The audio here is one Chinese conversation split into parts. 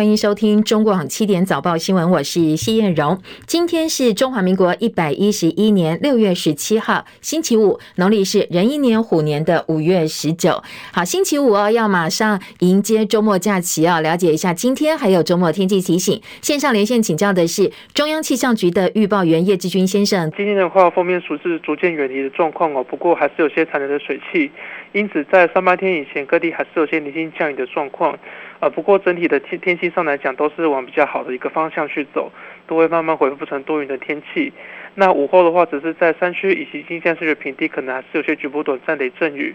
欢迎收听中广七点早报新闻，我是谢艳荣。今天是中华民国一百一十一年六月十七号，星期五，农历是壬寅年虎年的五月十九。好，星期五哦，要马上迎接周末假期啊！了解一下今天还有周末天气提醒。线上连线请教的是中央气象局的预报员叶志军先生。今天的话，锋面数是逐渐远离的状况哦，不过还是有些残留的水汽，因此在三八天以前，各地还是有些零星降雨的状况。呃，不过整体的天天气上来讲，都是往比较好的一个方向去走，都会慢慢恢复成多云的天气。那午后的话，只是在山区以及新山区的平地，可能还是有些局部短暂雷阵雨。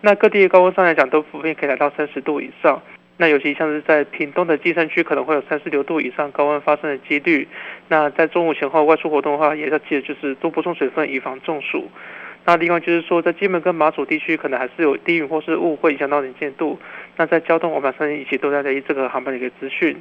那各地的高温上来讲，都普遍可以来到三十度以上。那尤其像是在屏东的金山区，可能会有三十六度以上高温发生的几率。那在中午前后外出活动的话，也要记得就是多补充水分，以防中暑。那另外就是说，在金门跟马祖地区，可能还是有低云或是雾会影响到能见度。那在交通，我们马上一起都在留意这个航班的一个资讯。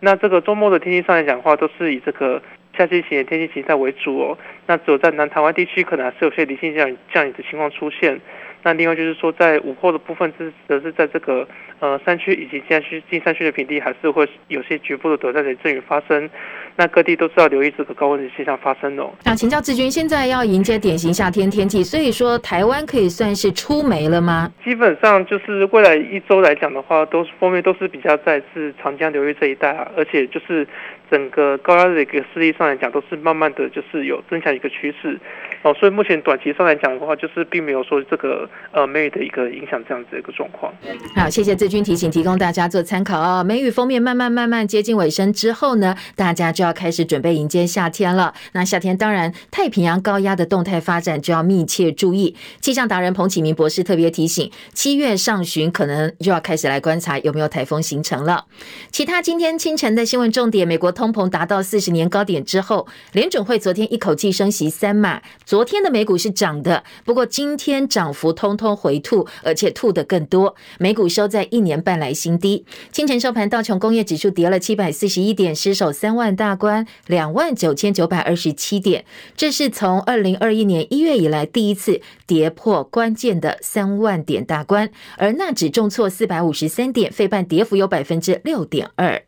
那这个周末的天气上来讲的话，都是以这个夏季型的天气形态为主哦。那只有在南台湾地区，可能还是有些离线降雨降雨的情况出现。那另外就是说，在午后的部分，是则是在这个呃山区以及山区、近山区的平地，还是会有些局部的短暂的阵雨发生。那各地都知道留意这个高温的现象发生哦。想请教志军，现在要迎接典型夏天天气，所以说台湾可以算是出梅了吗？基本上就是未来一周来讲的话，都是风面都是比较在是长江流域这一带啊，而且就是。整个高压的一个势力上来讲，都是慢慢的就是有增强一个趋势哦，所以目前短期上来讲的话，就是并没有说这个呃梅雨的一个影响这样子的一个状况。好，谢谢志军提醒，提供大家做参考哦。梅雨封面慢慢慢慢接近尾声之后呢，大家就要开始准备迎接夏天了。那夏天当然太平洋高压的动态发展就要密切注意。气象达人彭启明博士特别提醒，七月上旬可能就要开始来观察有没有台风形成了。其他今天清晨的新闻重点，美国。通膨达到四十年高点之后，联准会昨天一口气升息三码。昨天的美股是涨的，不过今天涨幅通通回吐，而且吐得更多。美股收在一年半来新低。清晨收盘，道琼工业指数跌了七百四十一点，失守三万大关，两万九千九百二十七点。这是从二零二一年一月以来第一次跌破关键的三万点大关。而纳指重挫四百五十三点，费半跌幅有百分之六点二。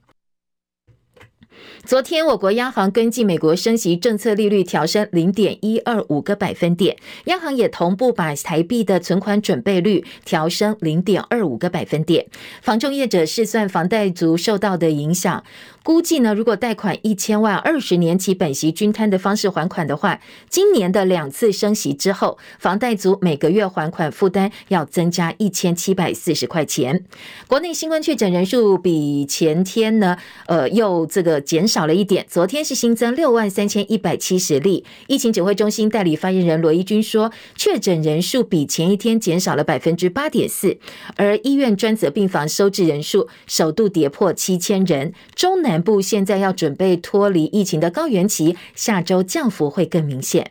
昨天，我国央行根据美国升息政策利率调升零点一二五个百分点，央行也同步把台币的存款准备率调升零点二五个百分点。房仲业者试算房贷族受到的影响。估计呢，如果贷款一千万，二十年期本息均摊的方式还款的话，今年的两次升息之后，房贷族每个月还款负担要增加一千七百四十块钱。国内新冠确诊人数比前天呢，呃，又这个减少了一点。昨天是新增六万三千一百七十例。疫情指挥中心代理发言人罗一军说，确诊人数比前一天减少了百分之八点四，而医院专责病房收治人数首度跌破七千人。中南。南部现在要准备脱离疫情的高原期，下周降幅会更明显。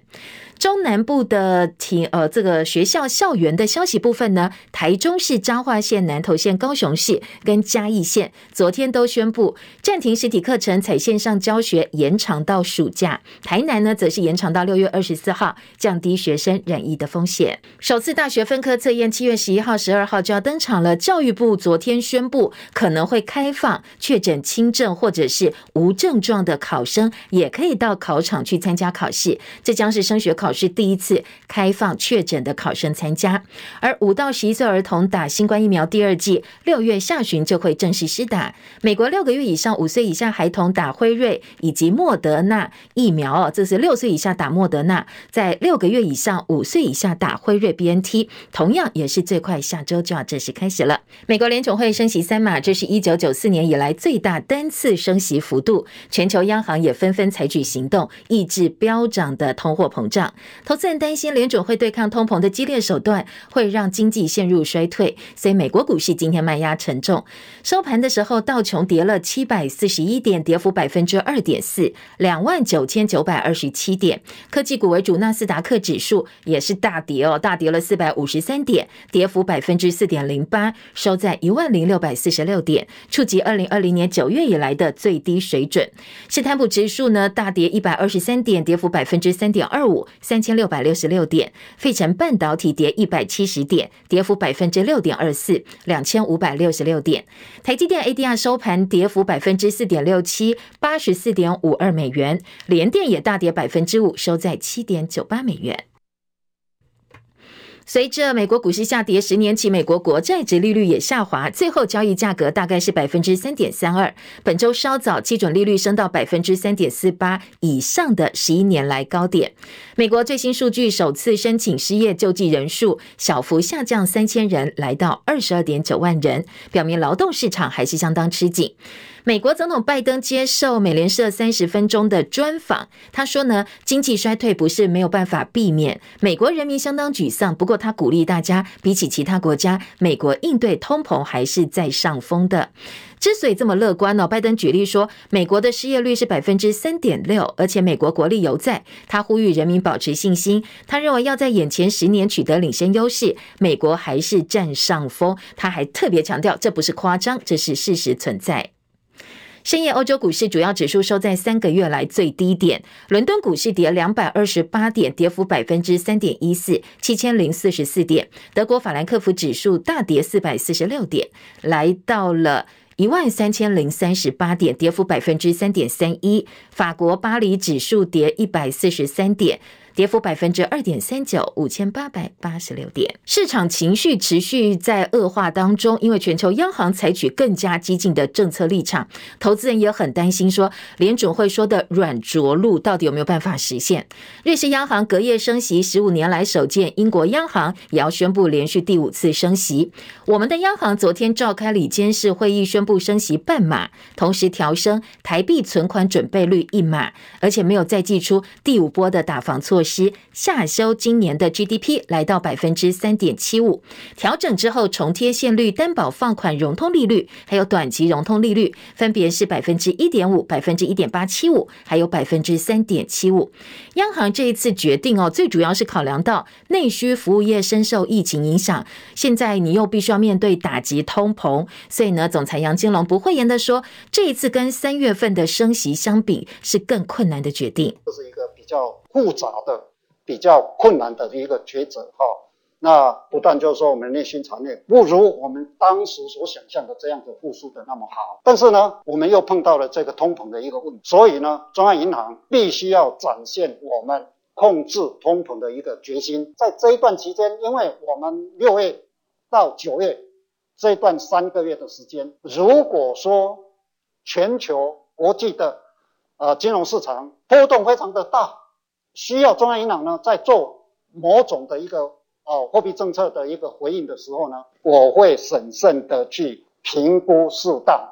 中南部的体呃，这个学校校园的消息部分呢，台中市彰化县、南投县、高雄市跟嘉义县昨天都宣布暂停实体课程，采线上教学，延长到暑假。台南呢，则是延长到六月二十四号，降低学生染疫的风险。首次大学分科测验七月十一号、十二号就要登场了。教育部昨天宣布，可能会开放确诊轻症或者是无症状的考生，也可以到考场去参加考试。这将是升学考。是第一次开放确诊的考生参加，而五到十一岁儿童打新冠疫苗第二剂，六月下旬就会正式施打。美国六个月以上五岁以下孩童打辉瑞以及莫德纳疫苗，这是六岁以下打莫德纳，在六个月以上五岁以下打辉瑞 BNT，同样也是最快下周就要正式开始了。美国联总会升息三码，这是一九九四年以来最大单次升息幅度，全球央行也纷纷采取行动，抑制飙涨的通货膨胀。投资人担心联准会对抗通膨的激烈手段会让经济陷入衰退，所以美国股市今天卖压沉重。收盘的时候，道琼跌了七百四十一点，跌幅百分之二点四，两万九千九百二十七点。科技股为主，纳斯达克指数也是大跌哦，大跌了四百五十三点，跌幅百分之四点零八，收在一万零六百四十六点，触及二零二零年九月以来的最低水准。斯坦普指数呢，大跌一百二十三点，跌幅百分之三点二五。三千六百六十六点，费城半导体跌一百七十点，跌幅百分之六点二四，两千五百六十六点。台积电 ADR 收盘跌幅百分之四点六七，八十四点五二美元。联电也大跌百分之五，收在七点九八美元。随着美国股市下跌，十年期美国国债殖利率也下滑，最后交易价格大概是百分之三点三二。本周稍早，基准利率升到百分之三点四八以上的十一年来高点。美国最新数据，首次申请失业救济人数小幅下降三千人，来到二十二点九万人，表明劳动市场还是相当吃紧。美国总统拜登接受美联社三十分钟的专访，他说呢，经济衰退不是没有办法避免，美国人民相当沮丧。不过他鼓励大家，比起其他国家，美国应对通膨还是在上风的。之所以这么乐观呢，拜登举例说，美国的失业率是百分之三点六，而且美国国力犹在。他呼吁人民保持信心，他认为要在眼前十年取得领先优势，美国还是占上风。他还特别强调，这不是夸张，这是事实存在。深夜，欧洲股市主要指数收在三个月来最低点。伦敦股市跌两百二十八点，跌幅百分之三点一四，七千零四十四点。德国法兰克福指数大跌四百四十六点，来到了一万三千零三十八点，跌幅百分之三点三一。法国巴黎指数跌一百四十三点。跌幅百分之二点三九，五千八百八十六点。市场情绪持续在恶化当中，因为全球央行采取更加激进的政策立场，投资人也很担心，说联准会说的软着陆到底有没有办法实现？瑞士央行隔夜升息十五年来首见，英国央行也要宣布连续第五次升息。我们的央行昨天召开里监事会议，宣布升息半码，同时调升台币存款准备率一码，而且没有再祭出第五波的打防措施下修今年的 GDP 来到百分之三点七五，调整之后重贴现率、担保放款融通利率，还有短期融通利率，分别是百分之一点五、百分之一点八七五，还有百分之三点七五。央行这一次决定哦，最主要是考量到内需服务业深受疫情影响，现在你又必须要面对打击通膨，所以呢，总裁杨金龙不讳言的说，这一次跟三月份的升息相比，是更困难的决定。这是一个比较。复杂的、比较困难的一个抉择哈。那不但就是说我们内需产业不如我们当时所想象的这样的复苏的那么好，但是呢，我们又碰到了这个通膨的一个问题，所以呢，中央银行必须要展现我们控制通膨的一个决心。在这一段期间，因为我们六月到九月这一段三个月的时间，如果说全球国际的呃金融市场波动非常的大。需要中央银行呢，在做某种的一个啊货币政策的一个回应的时候呢，我会审慎的去评估适当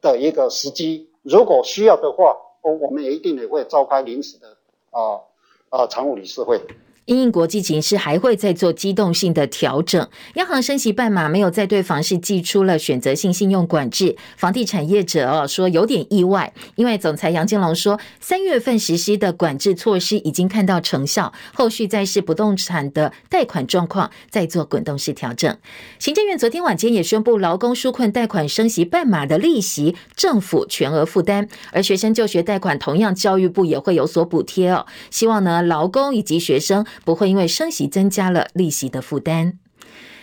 的一个时机。如果需要的话，我我们也一定也会召开临时的啊啊常务理事会。因应国际情势，还会再做机动性的调整。央行升息半码，没有再对房市祭出了选择性信用管制。房地产业者哦说有点意外，因为总裁杨金龙说，三月份实施的管制措施已经看到成效，后续再是不动产的贷款状况再做滚动式调整。行政院昨天晚间也宣布，劳工纾困贷款升息半码的利息，政府全额负担，而学生就学贷款同样教育部也会有所补贴哦。希望呢劳工以及学生。不会因为升息增加了利息的负担。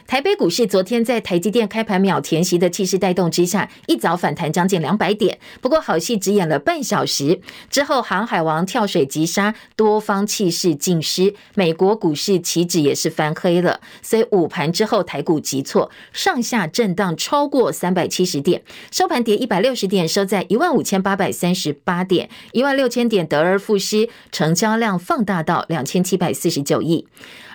台北股市昨天在台积电开盘秒填息的气势带动之下，一早反弹将近两百点。不过好戏只演了半小时之后，航海王跳水急杀，多方气势尽失。美国股市期指也是翻黑了，所以午盘之后台股急挫，上下震荡超过三百七十点，收盘跌一百六十点，收在一万五千八百三十八点，一万六千点得而复失，成交量放大到两千七百四十九亿。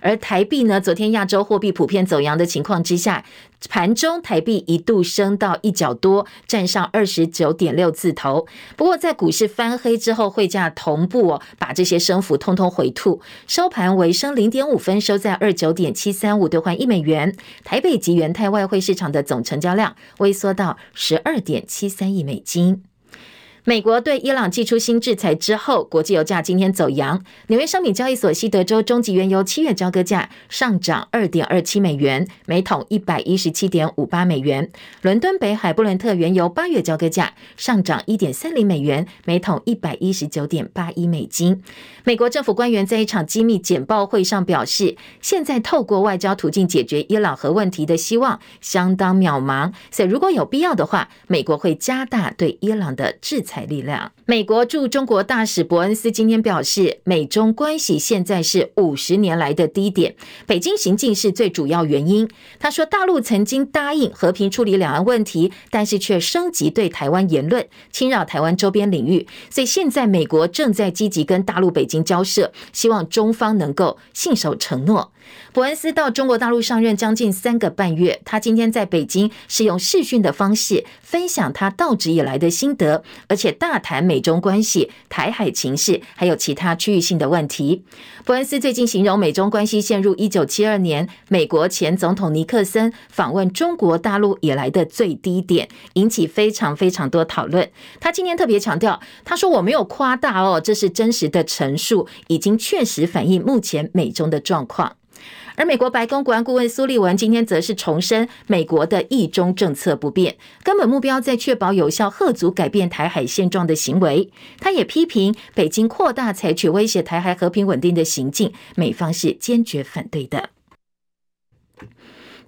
而台币呢，昨天亚洲货币普遍走扬的情况之下，盘中台币一度升到一角多，站上二十九点六字头。不过在股市翻黑之后，汇价同步哦，把这些升幅通通回吐，收盘为升零点五分，收在二九点七三五兑换一美元。台北及元泰外汇市场的总成交量微缩到十二点七三亿美金。美国对伊朗祭出新制裁之后，国际油价今天走扬。纽约商品交易所西德州中级原油七月交割价上涨二点二七美元，每桶一百一十七点五八美元。伦敦北海布伦特原油八月交割价上涨一点三零美元，每桶一百一十九点八一美金。美国政府官员在一场机密简报会上表示，现在透过外交途径解决伊朗核问题的希望相当渺茫，所以如果有必要的话，美国会加大对伊朗的制裁。财力量。美国驻中国大使伯恩斯今天表示，美中关系现在是五十年来的低点，北京行径是最主要原因。他说，大陆曾经答应和平处理两岸问题，但是却升级对台湾言论，侵扰台湾周边领域。所以现在美国正在积极跟大陆北京交涉，希望中方能够信守承诺。伯恩斯到中国大陆上任将近三个半月，他今天在北京是用视讯的方式分享他到职以来的心得，而且大谈美中关系、台海情势，还有其他区域性的问题。伯恩斯最近形容美中关系陷入一九七二年美国前总统尼克森访问中国大陆以来的最低点，引起非常非常多讨论。他今天特别强调，他说我没有夸大哦，这是真实的陈述，已经确实反映目前美中的状况。而美国白宫国安顾问苏利文今天则是重申，美国的一中政策不变，根本目标在确保有效遏阻改变台海现状的行为。他也批评北京扩大采取威胁台海和平稳定的行径，美方是坚决反对的。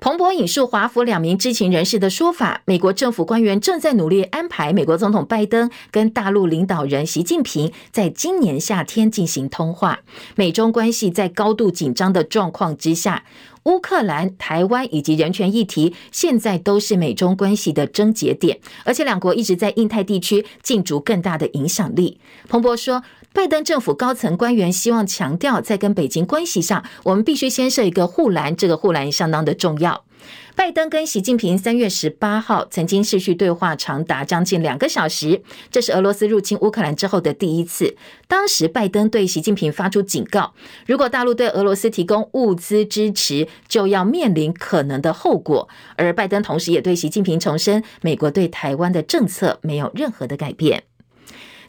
彭博引述华府两名知情人士的说法，美国政府官员正在努力安排美国总统拜登跟大陆领导人习近平在今年夏天进行通话。美中关系在高度紧张的状况之下，乌克兰、台湾以及人权议题现在都是美中关系的症结点，而且两国一直在印太地区竞逐更大的影响力。彭博说。拜登政府高层官员希望强调，在跟北京关系上，我们必须先设一个护栏，这个护栏相当的重要。拜登跟习近平三月十八号曾经视讯对话，长达将近两个小时，这是俄罗斯入侵乌克兰之后的第一次。当时拜登对习近平发出警告，如果大陆对俄罗斯提供物资支持，就要面临可能的后果。而拜登同时也对习近平重申，美国对台湾的政策没有任何的改变。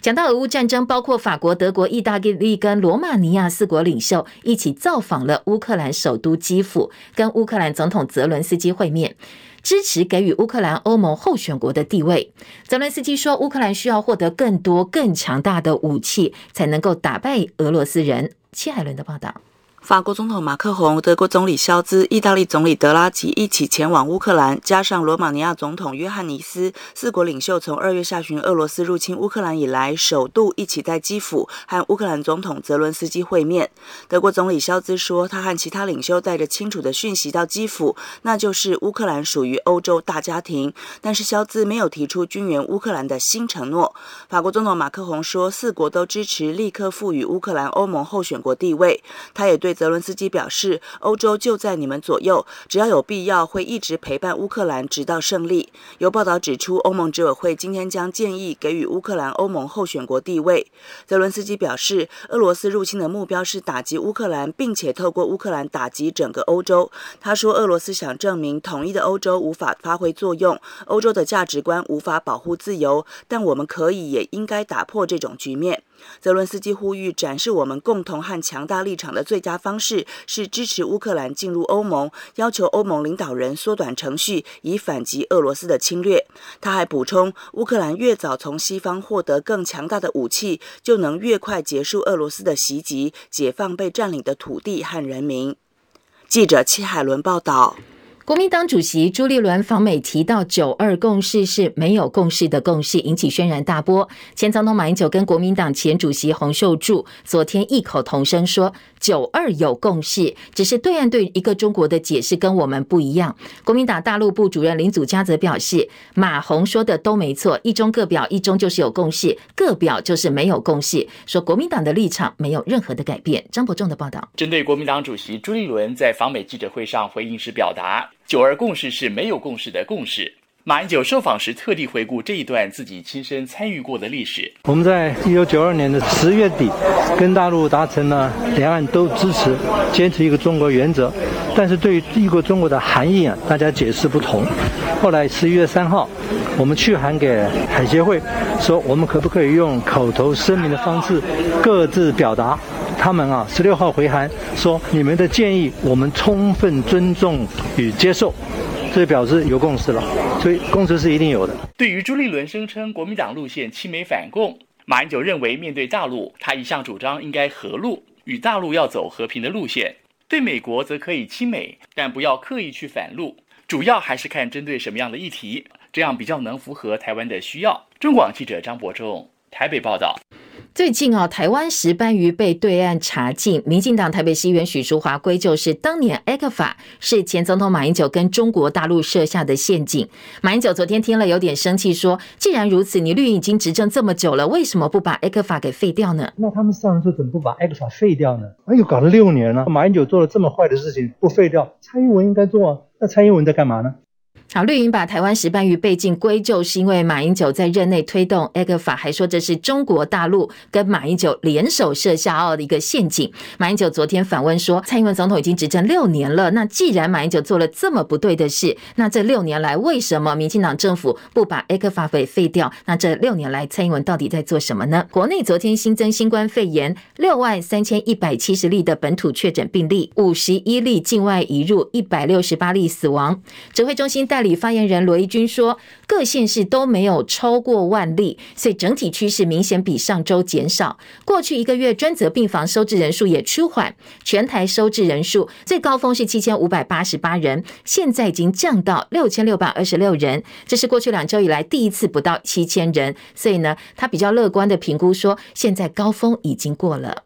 讲到俄乌战争，包括法国、德国、意大利跟罗马尼亚四国领袖一起造访了乌克兰首都基辅，跟乌克兰总统泽伦斯基会面，支持给予乌克兰欧盟候选国的地位。泽伦斯基说，乌克兰需要获得更多、更强大的武器，才能够打败俄罗斯人。戚海伦的报道。法国总统马克宏、德国总理肖兹、意大利总理德拉吉一起前往乌克兰，加上罗马尼亚总统约翰尼斯，四国领袖从二月下旬俄罗斯入侵乌克兰以来，首度一起在基辅和乌克兰总统泽伦斯基会面。德国总理肖兹说，他和其他领袖带着清楚的讯息到基辅，那就是乌克兰属于欧洲大家庭。但是肖兹没有提出军援乌克兰的新承诺。法国总统马克宏说，四国都支持立刻赋予乌克兰欧盟候选国地位。他也对。泽伦斯基表示：“欧洲就在你们左右，只要有必要，会一直陪伴乌克兰直到胜利。”有报道指出，欧盟执委会今天将建议给予乌克兰欧盟候选国地位。泽伦斯基表示，俄罗斯入侵的目标是打击乌克兰，并且透过乌克兰打击整个欧洲。他说，俄罗斯想证明统一的欧洲无法发挥作用，欧洲的价值观无法保护自由，但我们可以也应该打破这种局面。泽伦斯基呼吁展示我们共同和强大立场的最佳方式是支持乌克兰进入欧盟，要求欧盟领导人缩短程序，以反击俄罗斯的侵略。他还补充，乌克兰越早从西方获得更强大的武器，就能越快结束俄罗斯的袭击，解放被占领的土地和人民。记者戚海伦报道。国民党主席朱立伦访美提到“九二共识”是没有共识的共识，引起轩然大波。前总统马英九跟国民党前主席洪秀柱昨天异口同声说：“九二有共识，只是对岸对一个中国的解释跟我们不一样。”国民党大陆部主任林祖嘉则表示：“马洪说的都没错，一中各表，一中就是有共识，各表就是没有共识。”说国民党的立场没有任何的改变。张伯仲的报道，针对国民党主席朱立伦在访美记者会上回应时表达。九二共识是没有共识的共识。马英九受访时特地回顾这一段自己亲身参与过的历史。我们在一九九二年的十月底，跟大陆达成了两岸都支持、坚持一个中国原则，但是对于一个中国的含义啊，大家解释不同。后来十一月三号，我们去函给海协会，说我们可不可以用口头声明的方式各自表达。他们啊，十六号回函说，你们的建议我们充分尊重与接受，这表示有共识了。所以共识是一定有的。对于朱立伦声称国民党路线亲美反共，马英九认为面对大陆，他一向主张应该和路，与大陆要走和平的路线。对美国则可以亲美，但不要刻意去反路，主要还是看针对什么样的议题，这样比较能符合台湾的需要。中广记者张博仲台北报道。最近啊，台湾石斑鱼被对岸查禁，民进党台北市议员许淑华归咎是当年 ECFA 是前总统马英九跟中国大陆设下的陷阱。马英九昨天听了有点生气，说：“既然如此，你绿营已经执政这么久了，为什么不把 ECFA 给废掉呢？”那他们上任之后怎么不把 ECFA 废掉呢？哎呦，搞了六年了，马英九做了这么坏的事情不废掉，蔡英文应该做啊。那蔡英文在干嘛呢？好，绿营把台湾石斑鱼被禁归咎是因为马英九在任内推动 A 克法还说这是中国大陆跟马英九联手设下奥的一个陷阱。马英九昨天反问说，蔡英文总统已经执政六年了，那既然马英九做了这么不对的事，那这六年来为什么民进党政府不把 A 克法给废掉？那这六年来蔡英文到底在做什么呢？国内昨天新增新冠肺炎六万三千一百七十例的本土确诊病例，五十一例境外移入，一百六十八例死亡。指挥中心带理发言人罗一军说，各县市都没有超过万例，所以整体趋势明显比上周减少。过去一个月专责病房收治人数也趋缓，全台收治人数最高峰是七千五百八十八人，现在已经降到六千六百二十六人，这是过去两周以来第一次不到七千人。所以呢，他比较乐观的评估说，现在高峰已经过了。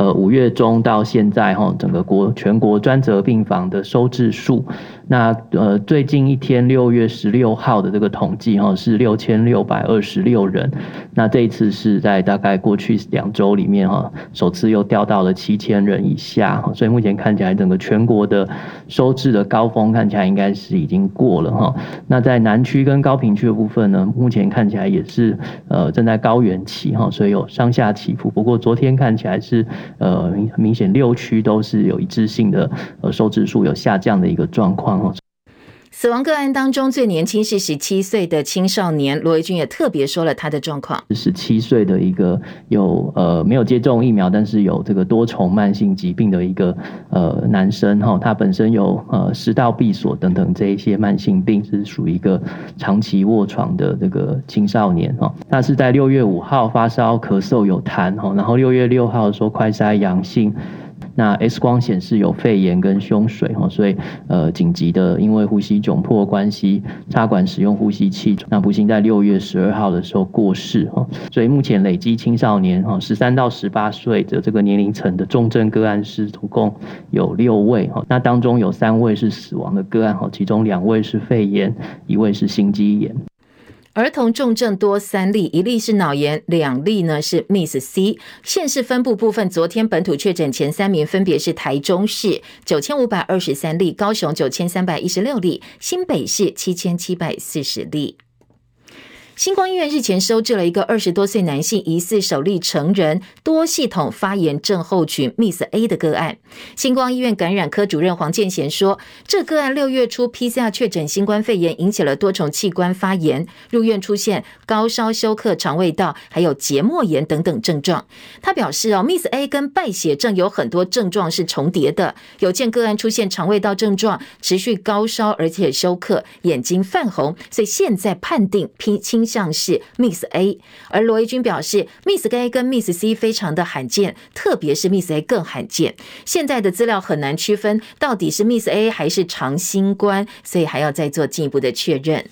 呃，五月中到现在哈，整个国全国专责病房的收治数，那呃最近一天六月十六号的这个统计哈是六千六百二十六人，那这一次是在大概过去两周里面哈，首次又掉到了七千人以下，所以目前看起来整个全国的收治的高峰看起来应该是已经过了哈。那在南区跟高屏区的部分呢，目前看起来也是呃正在高原期哈，所以有上下起伏。不过昨天看起来是。呃，明明显六区都是有一致性的，呃，收指数有下降的一个状况哦。死亡个案当中最年轻是十七岁的青少年，罗维军也特别说了他的状况。十七岁的一个有呃没有接种疫苗，但是有这个多重慢性疾病的一个呃男生哈，他本身有呃食道闭锁等等这一些慢性病，是属于一个长期卧床的这个青少年哈。他是在六月五号发烧、咳嗽、有痰哈，然后六月六号说快筛阳性。那 X 光显示有肺炎跟胸水哈，所以呃紧急的因为呼吸窘迫关系插管使用呼吸器，那不幸在六月十二号的时候过世哈，所以目前累积青少年哈十三到十八岁的这个年龄层的重症个案是总共有六位哈，那当中有三位是死亡的个案哈，其中两位是肺炎，一位是心肌炎。儿童重症多三例，一例是脑炎，两例呢是 Miss C。县市分布部分，昨天本土确诊前三名分别是台中市九千五百二十三例，高雄九千三百一十六例，新北市七千七百四十例。星光医院日前收治了一个二十多岁男性，疑似首例成人多系统发炎症候群 （Miss A） 的个案。星光医院感染科主任黄建贤说，这个案六月初 PCR 确诊新冠肺炎，引起了多重器官发炎，入院出现高烧、休克、肠胃道还有结膜炎等等症状。他表示哦，Miss A 跟败血症有很多症状是重叠的，有见个案出现肠胃道症状，持续高烧而且休克，眼睛泛红，所以现在判定偏倾像是 Miss A，而罗伊军表示，Miss A 跟 Miss C 非常的罕见，特别是 Miss A 更罕见。现在的资料很难区分到底是 Miss A 还是长新冠，所以还要再做进一步的确认。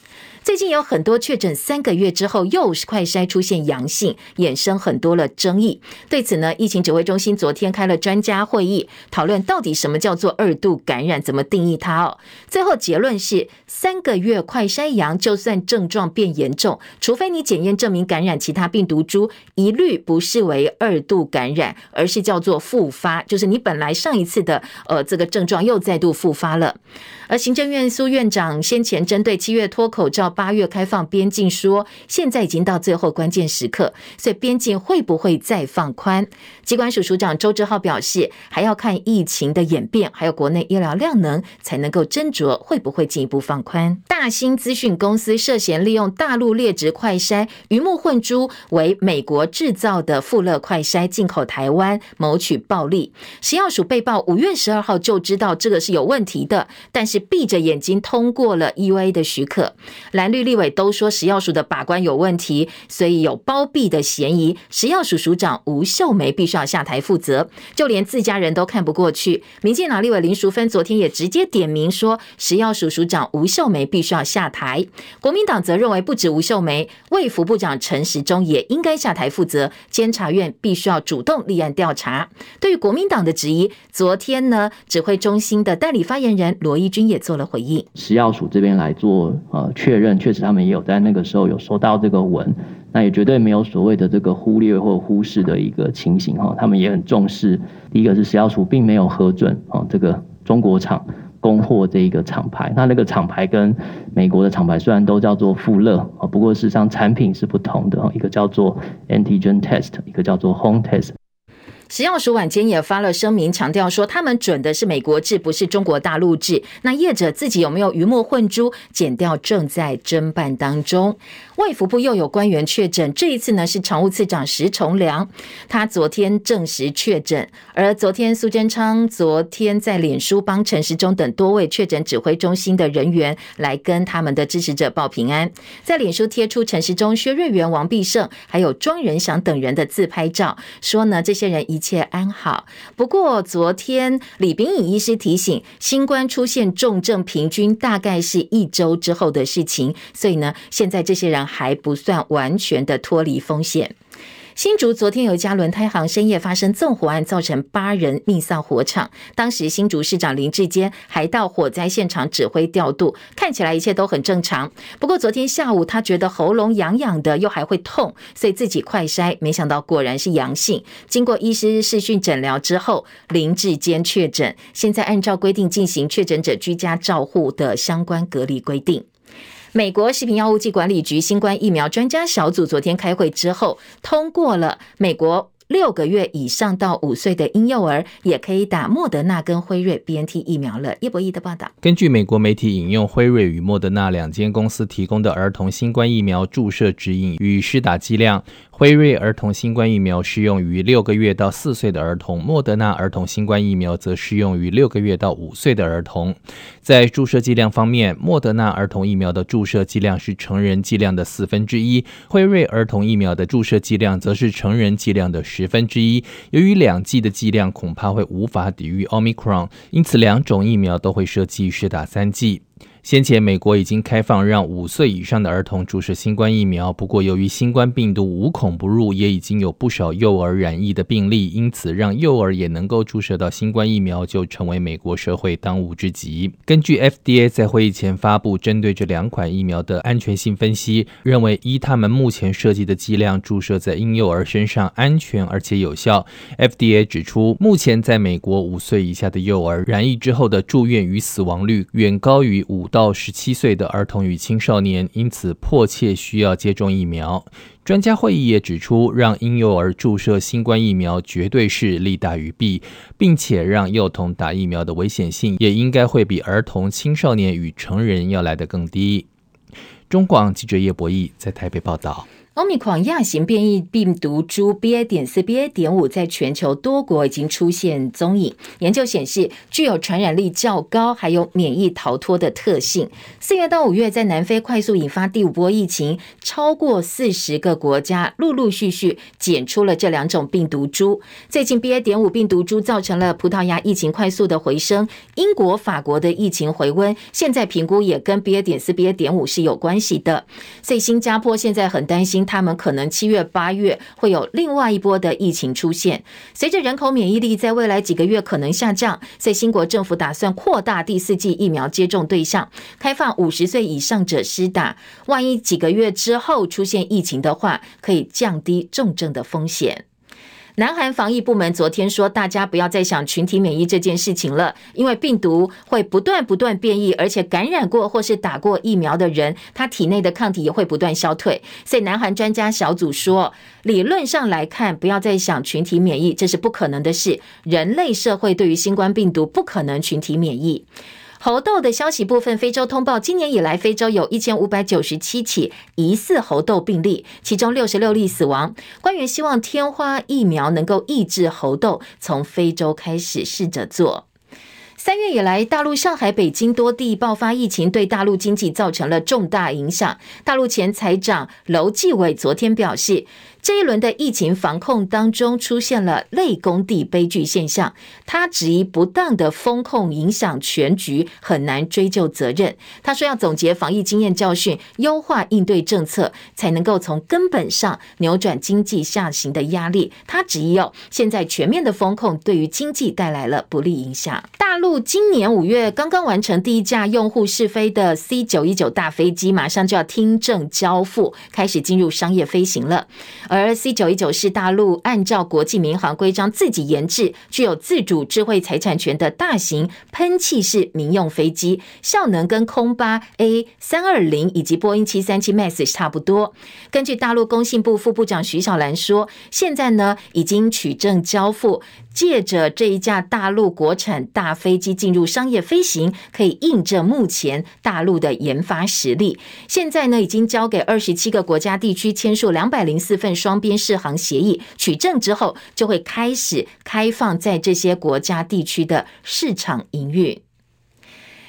最近有很多确诊三个月之后又是快筛出现阳性，衍生很多的争议。对此呢，疫情指挥中心昨天开了专家会议，讨论到底什么叫做二度感染，怎么定义它哦。最后结论是，三个月快筛阳就算症状变严重，除非你检验证明感染其他病毒株，一律不视为二度感染，而是叫做复发，就是你本来上一次的呃这个症状又再度复发了。而行政院苏院长先前针对七月脱口罩、八月开放边境说，现在已经到最后关键时刻，所以边境会不会再放宽？机关署署长周志浩表示，还要看疫情的演变，还有国内医疗量能，才能够斟酌会不会进一步放宽。大兴资讯公司涉嫌利用大陆劣质快筛鱼目混珠，为美国制造的富乐快筛进口台湾，谋取暴利。食药署被曝五月十二号就知道这个是有问题的，但是。闭着眼睛通过了 EUA 的许可来，蓝绿立委都说食药署的把关有问题，所以有包庇的嫌疑。食药署署长吴秀梅必须要下台负责，就连自家人都看不过去。民进党立委林淑芬昨天也直接点名说，食药署署长吴秀梅必须要下台。国民党则认为不止吴秀梅，卫福部长陈时中也应该下台负责，监察院必须要主动立案调查。对于国民党的质疑，昨天呢，指挥中心的代理发言人罗一军。也做了回应，食药署这边来做呃确认，确实他们也有在那个时候有收到这个文，那也绝对没有所谓的这个忽略或忽视的一个情形哈，他们也很重视。第一个是食药署并没有核准啊这个中国厂供货这一个厂牌，那那个厂牌跟美国的厂牌虽然都叫做富乐啊，不过事实上产品是不同的，一个叫做 antigen test，一个叫做 home test。食药署晚间也发了声明，强调说他们准的是美国制，不是中国大陆制。那业者自己有没有鱼目混珠，检调正在侦办当中。卫福部又有官员确诊，这一次呢是常务次长石崇良，他昨天证实确诊。而昨天苏贞昌昨天在脸书帮陈时中等多位确诊指挥中心的人员来跟他们的支持者报平安，在脸书贴出陈时中、薛瑞元、王必胜还有庄人祥等人的自拍照，说呢这些人一。一切安好。不过，昨天李炳颖医师提醒，新冠出现重症，平均大概是一周之后的事情，所以呢，现在这些人还不算完全的脱离风险。新竹昨天有一家轮胎行深夜发生纵火案，造成八人命丧火场。当时新竹市长林志坚还到火灾现场指挥调度，看起来一切都很正常。不过昨天下午他觉得喉咙痒痒的，又还会痛，所以自己快筛，没想到果然是阳性。经过医师视讯诊疗之后，林志坚确诊，现在按照规定进行确诊者居家照护的相关隔离规定。美国食品药物剂管理局新冠疫苗专家小组昨天开会之后，通过了美国六个月以上到五岁的婴幼儿也可以打莫德纳跟辉瑞 BNT 疫苗了。叶博弈的报道，根据美国媒体引用辉瑞与莫德纳两间公司提供的儿童新冠疫苗注射指引与施打剂量。辉瑞儿童新冠疫苗适用于六个月到四岁的儿童，莫德纳儿童新冠疫苗则适用于六个月到五岁的儿童。在注射剂量方面，莫德纳儿童疫苗的注射剂量是成人剂量的四分之一，辉瑞儿童疫苗的注射剂量则是成人剂量的十分之一。由于两剂的剂量恐怕会无法抵御奥密克戎，因此两种疫苗都会设计施打三剂。先前，美国已经开放让五岁以上的儿童注射新冠疫苗，不过由于新冠病毒无孔不入，也已经有不少幼儿染疫的病例，因此让幼儿也能够注射到新冠疫苗，就成为美国社会当务之急。根据 FDA 在会议前发布针对这两款疫苗的安全性分析，认为依他们目前设计的剂量注射在婴幼儿身上安全而且有效。FDA 指出，目前在美国五岁以下的幼儿染疫之后的住院与死亡率远高于五到十七岁的儿童与青少年，因此迫切需要接种疫苗。专家会议也指出，让婴幼儿注射新冠疫苗绝对是利大于弊，并且让幼童打疫苗的危险性也应该会比儿童、青少年与成人要来得更低。中广记者叶博弈在台北报道。奥密克戎亚型变异病毒株 BA. 点四、BA. 点五在全球多国已经出现踪影。研究显示，具有传染力较高，还有免疫逃脱的特性。四月到五月，在南非快速引发第五波疫情，超过四十个国家陆陆续续检出了这两种病毒株。最近 BA. 点五病毒株造成了葡萄牙疫情快速的回升，英国、法国的疫情回温，现在评估也跟 BA. 点四、BA. 点五是有关系的。所以新加坡现在很担心。他们可能七月、八月会有另外一波的疫情出现。随着人口免疫力在未来几个月可能下降，所以新国政府打算扩大第四季疫苗接种对象，开放五十岁以上者施打。万一几个月之后出现疫情的话，可以降低重症的风险。南韩防疫部门昨天说，大家不要再想群体免疫这件事情了，因为病毒会不断不断变异，而且感染过或是打过疫苗的人，他体内的抗体也会不断消退。所以，南韩专家小组说，理论上来看，不要再想群体免疫，这是不可能的事。人类社会对于新冠病毒不可能群体免疫。猴痘的消息部分，非洲通报，今年以来，非洲有一千五百九十七起疑似猴痘病例，其中六十六例死亡。官员希望天花疫苗能够抑制猴痘，从非洲开始试着做。三月以来，大陆上海、北京多地爆发疫情，对大陆经济造成了重大影响。大陆前财长楼继伟昨天表示，这一轮的疫情防控当中出现了类工地悲剧现象，他质疑不当的风控影响全局，很难追究责任。他说要总结防疫经验教训，优化应对政策，才能够从根本上扭转经济下行的压力。他质疑哦，现在全面的风控对于经济带来了不利影响。大陆今年五月刚刚完成第一架用户试飞的 C 九一九大飞机，马上就要听证交付，开始进入商业飞行了。而 C 九一九是大陆按照国际民航规章自己研制、具有自主智慧财产权的大型喷气式民用飞机，效能跟空巴 A 三二零以及波音七三七 MAX 差不多。根据大陆工信部副部长徐小兰说，现在呢已经取证交付。借着这一架大陆国产大飞机进入商业飞行，可以印证目前大陆的研发实力。现在呢，已经交给二十七个国家地区签署两百零四份双边试航协议，取证之后就会开始开放在这些国家地区的市场营运。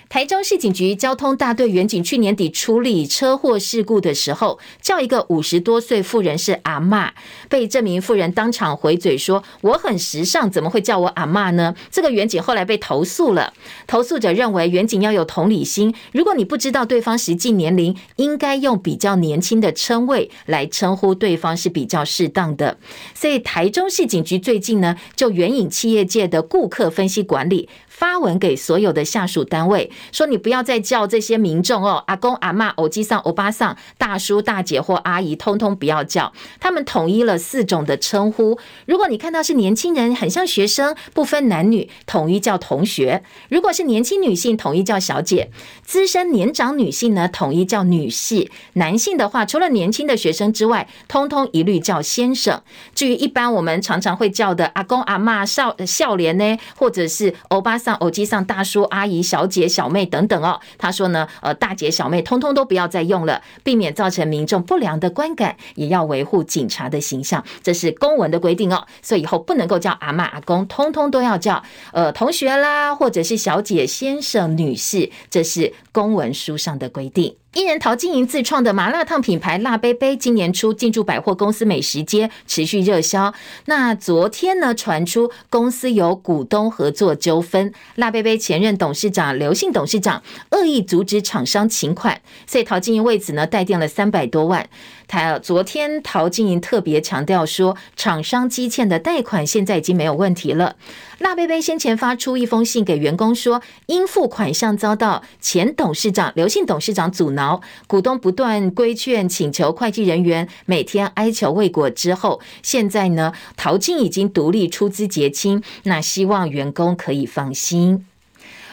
台中市警局交通大队员警去年底处理车祸事故的时候，叫一个五十多岁妇人是阿嬷，被这名妇人当场回嘴说：“我很时尚，怎么会叫我阿嬷呢？”这个员警后来被投诉了。投诉者认为，员警要有同理心，如果你不知道对方实际年龄，应该用比较年轻的称谓来称呼对方是比较适当的。所以，台中市警局最近呢，就援引企业界的顾客分析管理。发文给所有的下属单位，说你不要再叫这些民众哦，阿公阿嬷、欧吉桑、欧巴桑、大叔大姐或阿姨，通通不要叫。他们统一了四种的称呼。如果你看到是年轻人，很像学生，不分男女，统一叫同学；如果是年轻女性，统一叫小姐；资深年长女性呢，统一叫女士；男性的话，除了年轻的学生之外，通通一律叫先生。至于一般我们常常会叫的阿公阿嬷、少少年呢，或者是欧巴桑。像偶机上大叔、阿姨、小姐、小妹等等哦，他说呢，呃，大姐、小妹通通都不要再用了，避免造成民众不良的观感，也要维护警察的形象，这是公文的规定哦，所以以后不能够叫阿嬷、阿公，通通都要叫呃同学啦，或者是小姐、先生、女士，这是公文书上的规定。艺人陶晶莹自创的麻辣烫品牌辣杯杯，今年初进驻百货公司美食街，持续热销。那昨天呢，传出公司有股东合作纠纷，辣杯杯前任董事长刘姓董事长恶意阻止厂商请款，所以陶晶莹为此呢，带垫了三百多万。他昨天陶晶莹特别强调说，厂商积欠的贷款现在已经没有问题了。辣杯杯先前发出一封信给员工说，应付款项遭到前董事长刘姓董事长阻挠，股东不断规劝请求会计人员每天哀求未果之后，现在呢，陶晶已经独立出资结清，那希望员工可以放心。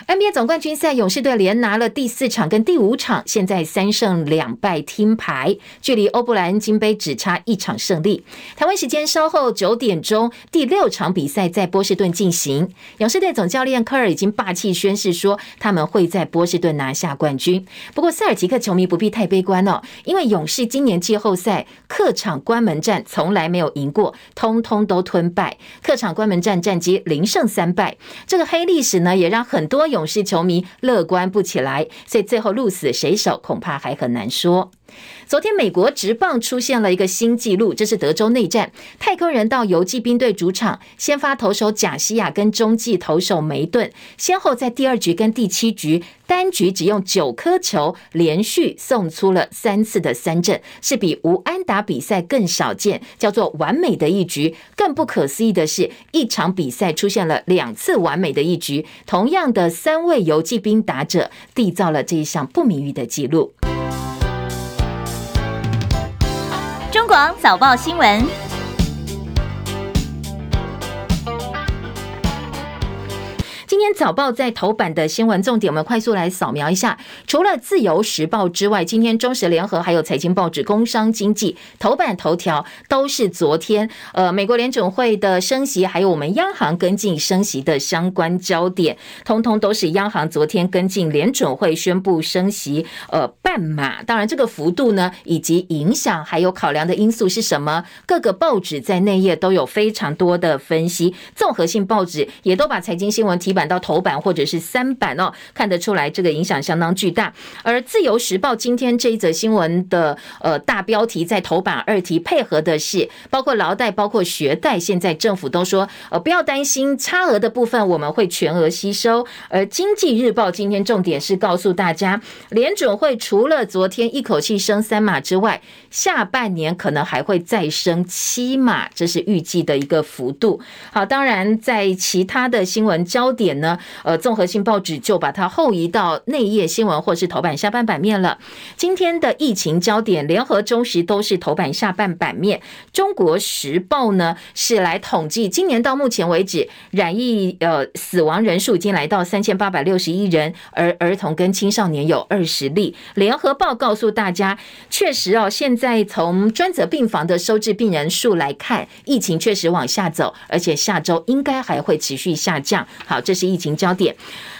NBA 总冠军赛，勇士队连拿了第四场跟第五场，现在三胜两败听牌，距离欧布莱恩金杯只差一场胜利。台湾时间稍后九点钟，第六场比赛在波士顿进行。勇士队总教练科尔已经霸气宣示说，他们会在波士顿拿下冠军。不过塞尔提克球迷不必太悲观哦，因为勇士今年季后赛客场关门战从来没有赢过，通通都吞败，客场关门战战绩零胜三败。这个黑历史呢，也让很多勇士球迷乐观不起来，所以最后鹿死谁手恐怕还很难说。昨天，美国职棒出现了一个新纪录，这是德州内战，太空人到游骑兵队主场，先发投手贾西亚跟中继投手梅顿，先后在第二局跟第七局单局只用九颗球，连续送出了三次的三振，是比无安打比赛更少见，叫做完美的一局。更不可思议的是，一场比赛出现了两次完美的一局，同样的三位游骑兵打者缔造了这一项不名誉的纪录。早报新闻。早报在头版的新闻重点，我们快速来扫描一下。除了自由时报之外，今天中时联合还有财经报纸工商经济头版头条都是昨天呃美国联准会的升息，还有我们央行跟进升息的相关焦点，通通都是央行昨天跟进联准会宣布升息呃半码。当然这个幅度呢，以及影响还有考量的因素是什么？各个报纸在内页都有非常多的分析，综合性报纸也都把财经新闻提。版到头版或者是三版哦，看得出来这个影响相当巨大。而自由时报今天这一则新闻的呃大标题在头版二题配合的是包括劳贷、包括学贷，现在政府都说呃不要担心差额的部分，我们会全额吸收。而经济日报今天重点是告诉大家，联准会除了昨天一口气升三码之外，下半年可能还会再升七码，这是预计的一个幅度。好，当然在其他的新闻焦点。呢呢？呃，综合性报纸就把它后移到内页新闻或是头版下半版面了。今天的疫情焦点，联合、中时都是头版下半版面。中国时报呢是来统计，今年到目前为止染疫呃死亡人数已经来到三千八百六十一人，而儿童跟青少年有二十例。联合报告诉大家，确实哦，现在从专责病房的收治病人数来看，疫情确实往下走，而且下周应该还会持续下降。好，这是一疫情焦点。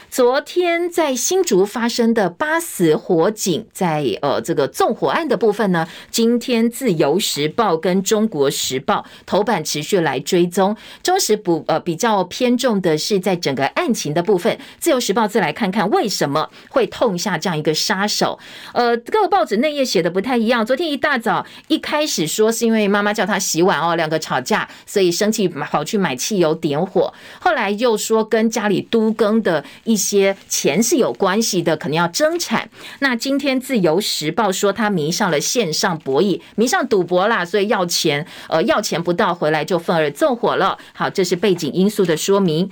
昨天在新竹发生的八死火警，在呃这个纵火案的部分呢，今天自由时报跟中国时报头版持续来追踪，中时不呃比较偏重的是在整个案情的部分，自由时报再来看看为什么会痛下这样一个杀手。呃，各个报纸内页写的不太一样。昨天一大早一开始说是因为妈妈叫他洗碗哦，两个吵架，所以生气跑去买汽油点火，后来又说跟家里都更的一些。些钱是有关系的，可能要争产。那今天自由时报说他迷上了线上博弈，迷上赌博啦，所以要钱，呃，要钱不到，回来就愤而纵火了。好，这是背景因素的说明。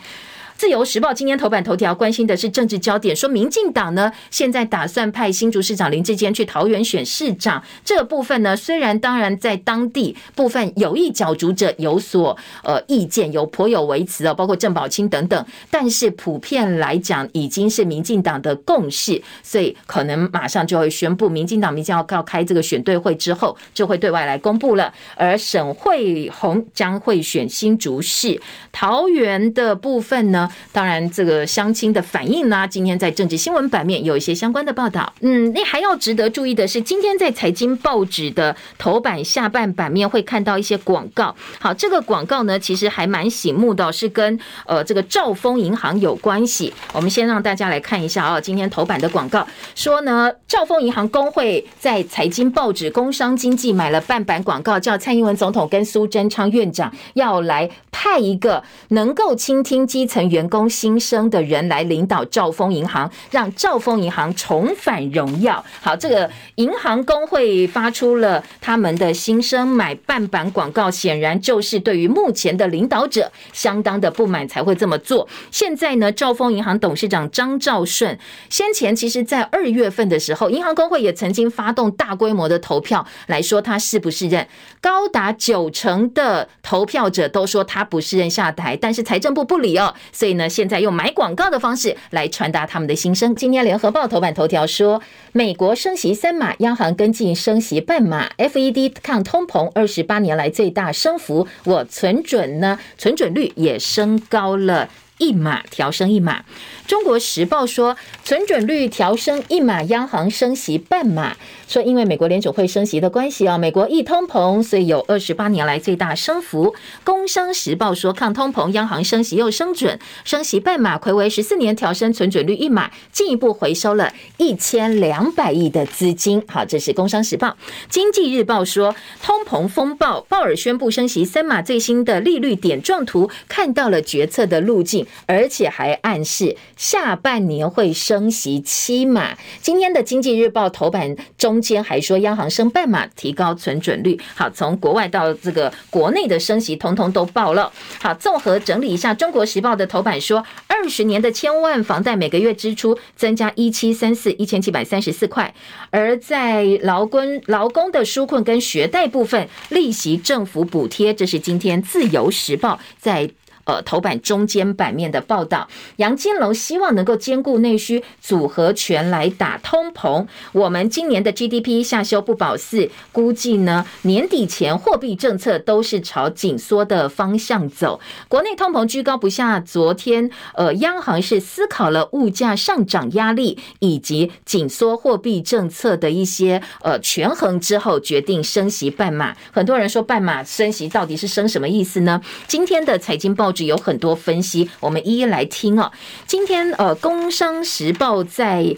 自由时报今天头版头条关心的是政治焦点，说民进党呢现在打算派新竹市长林志坚去桃园选市长。这个部分呢，虽然当然在当地部分有意角逐者有所呃意见，有颇有微词哦，包括郑宝清等等，但是普遍来讲已经是民进党的共识，所以可能马上就会宣布，民进党明天要要开这个选对会之后，就会对外来公布了。而沈慧虹将会选新竹市，桃园的部分呢？当然，这个乡亲的反应呢，今天在政治新闻版面有一些相关的报道。嗯，那还要值得注意的是，今天在财经报纸的头版下半版面会看到一些广告。好，这个广告呢，其实还蛮醒目的，是跟呃这个兆丰银行有关系。我们先让大家来看一下啊，今天头版的广告说呢，兆丰银行工会在财经报纸《工商经济》买了半版广告，叫蔡英文总统跟苏贞昌院长要来派一个能够倾听基层员工新生的人来领导兆丰银行，让兆丰银行重返荣耀。好，这个银行工会发出了他们的新生，买半版广告，显然就是对于目前的领导者相当的不满才会这么做。现在呢，兆丰银行董事长张兆顺先前其实在二月份的时候，银行工会也曾经发动大规模的投票来说他是不是任，高达九成的投票者都说他不是任下台，但是财政部不理哦，所以呢，现在用买广告的方式来传达他们的心声。今天联合报头版头条说，美国升息三码，央行跟进升息半码，FED 抗通膨二十八年来最大升幅，我存准呢，存准率也升高了。一码，调升一码。中国时报说，存准率调升一码，央行升息半码。说因为美国联储会升息的关系啊，美国一通膨，所以有二十八年来最大升幅。工商时报说，抗通膨，央行升息又升准，升息半码，睽违十四年调升存准率一码，进一步回收了一千两百亿的资金。好，这是工商时报。经济日报说，通膨风暴，鲍尔宣布升息三码，最新的利率点状图看到了决策的路径，而且还暗示下半年会升息七码。今天的经济日报头版中。中间还说央行升半码，提高存准率。好，从国外到这个国内的升息，通通都报了。好，综合整理一下，《中国时报》的头版说，二十年的千万房贷每个月支出增加一七三四一千七百三十四块，而在劳工劳工的纾困跟学贷部分，利息政府补贴。这是今天《自由时报》在。呃，头版中间版面的报道，杨金龙希望能够兼顾内需，组合拳来打通膨。我们今年的 GDP 下修不保四，估计呢年底前货币政策都是朝紧缩的方向走。国内通膨居高不下，昨天呃央行是思考了物价上涨压力以及紧缩货币政策的一些呃权衡之后，决定升息半码。很多人说半码升息到底是升什么意思呢？今天的财经报。有很多分析，我们一一来听啊。今天呃，《工商时报》在。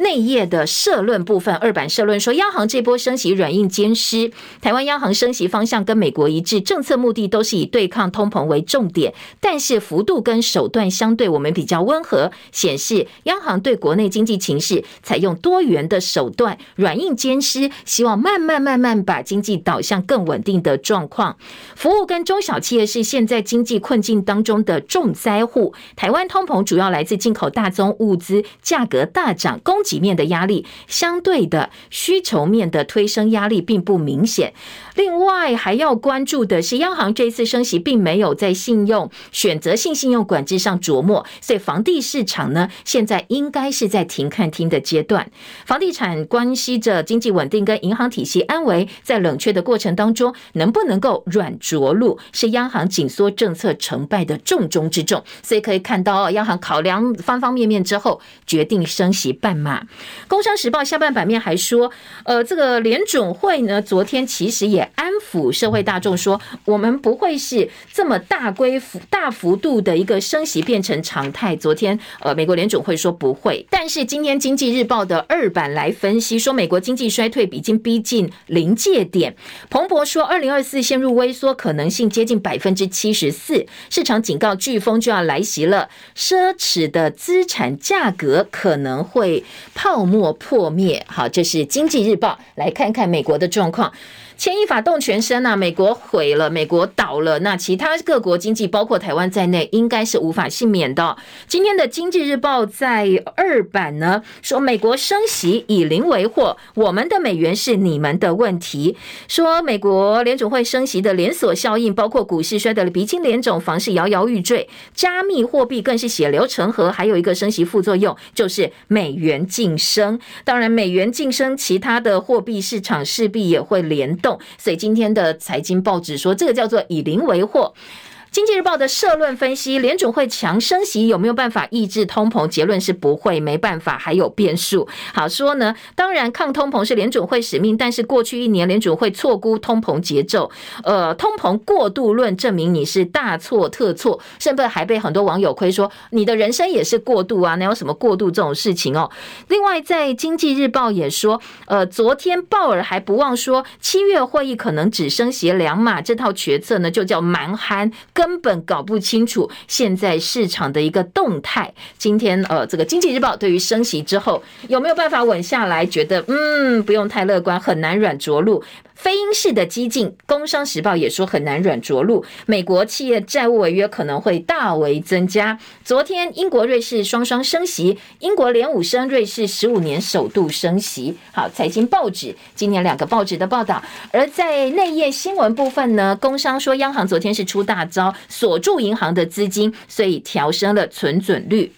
内页的社论部分，二版社论说，央行这波升息软硬兼施，台湾央行升息方向跟美国一致，政策目的都是以对抗通膨为重点，但是幅度跟手段相对我们比较温和，显示央行对国内经济情势采用多元的手段，软硬兼施，希望慢慢慢慢把经济导向更稳定的状况。服务跟中小企业是现在经济困境当中的重灾户，台湾通膨主要来自进口大宗物资价格大涨，供给面的压力，相对的需求面的推升压力并不明显。另外还要关注的是，央行这一次升息并没有在信用选择性信用管制上琢磨，所以房地市场呢，现在应该是在停看听的阶段。房地产关系着经济稳定跟银行体系安危，在冷却的过程当中，能不能够软着陆，是央行紧缩政策成败的重中之重。所以可以看到，央行考量方方面面之后，决定升息半码。工商时报下半版面还说，呃，这个联准会呢，昨天其实也安抚社会大众说，我们不会是这么大规幅、大幅度的一个升息变成常态。昨天，呃，美国联准会说不会，但是今天经济日报的二版来分析说，美国经济衰退已经逼近临界点。彭博说，二零二四陷入萎缩可能性接近百分之七十四，市场警告飓风就要来袭了，奢侈的资产价格可能会。泡沫破灭，好，这是经济日报。来看看美国的状况。牵一发动全身呐！美国毁了，美国倒了，那其他各国经济，包括台湾在内，应该是无法幸免的。今天的《经济日报》在二版呢，说美国升息以邻为祸，我们的美元是你们的问题。说美国联准会升息的连锁效应，包括股市摔得了鼻青脸肿，房市摇摇欲坠，加密货币更是血流成河。还有一个升息副作用，就是美元晋升。当然，美元晋升，其他的货币市场势必也会联动。所以今天的财经报纸说，这个叫做以零为货。经济日报的社论分析，联准会强升息有没有办法抑制通膨？结论是不会，没办法，还有变数。好说呢，当然抗通膨是联准会使命，但是过去一年联准会错估通膨节奏，呃，通膨过度论证明你是大错特错，甚至还被很多网友亏说你的人生也是过度啊，哪有什么过度这种事情哦？另外，在经济日报也说，呃，昨天鲍尔还不忘说，七月会议可能只升息两码，这套决策呢就叫蛮憨。根本搞不清楚现在市场的一个动态。今天呃，这个经济日报对于升息之后有没有办法稳下来，觉得嗯不用太乐观，很难软着陆。非英式的激进，工商时报也说很难软着陆。美国企业债务违约可能会大为增加。昨天英国、瑞士双双升息，英国连五升，瑞士十五年首度升息。好，财经报纸今年两个报纸的报道。而在内页新闻部分呢，工商说央行昨天是出大招，锁住银行的资金，所以调升了存准率。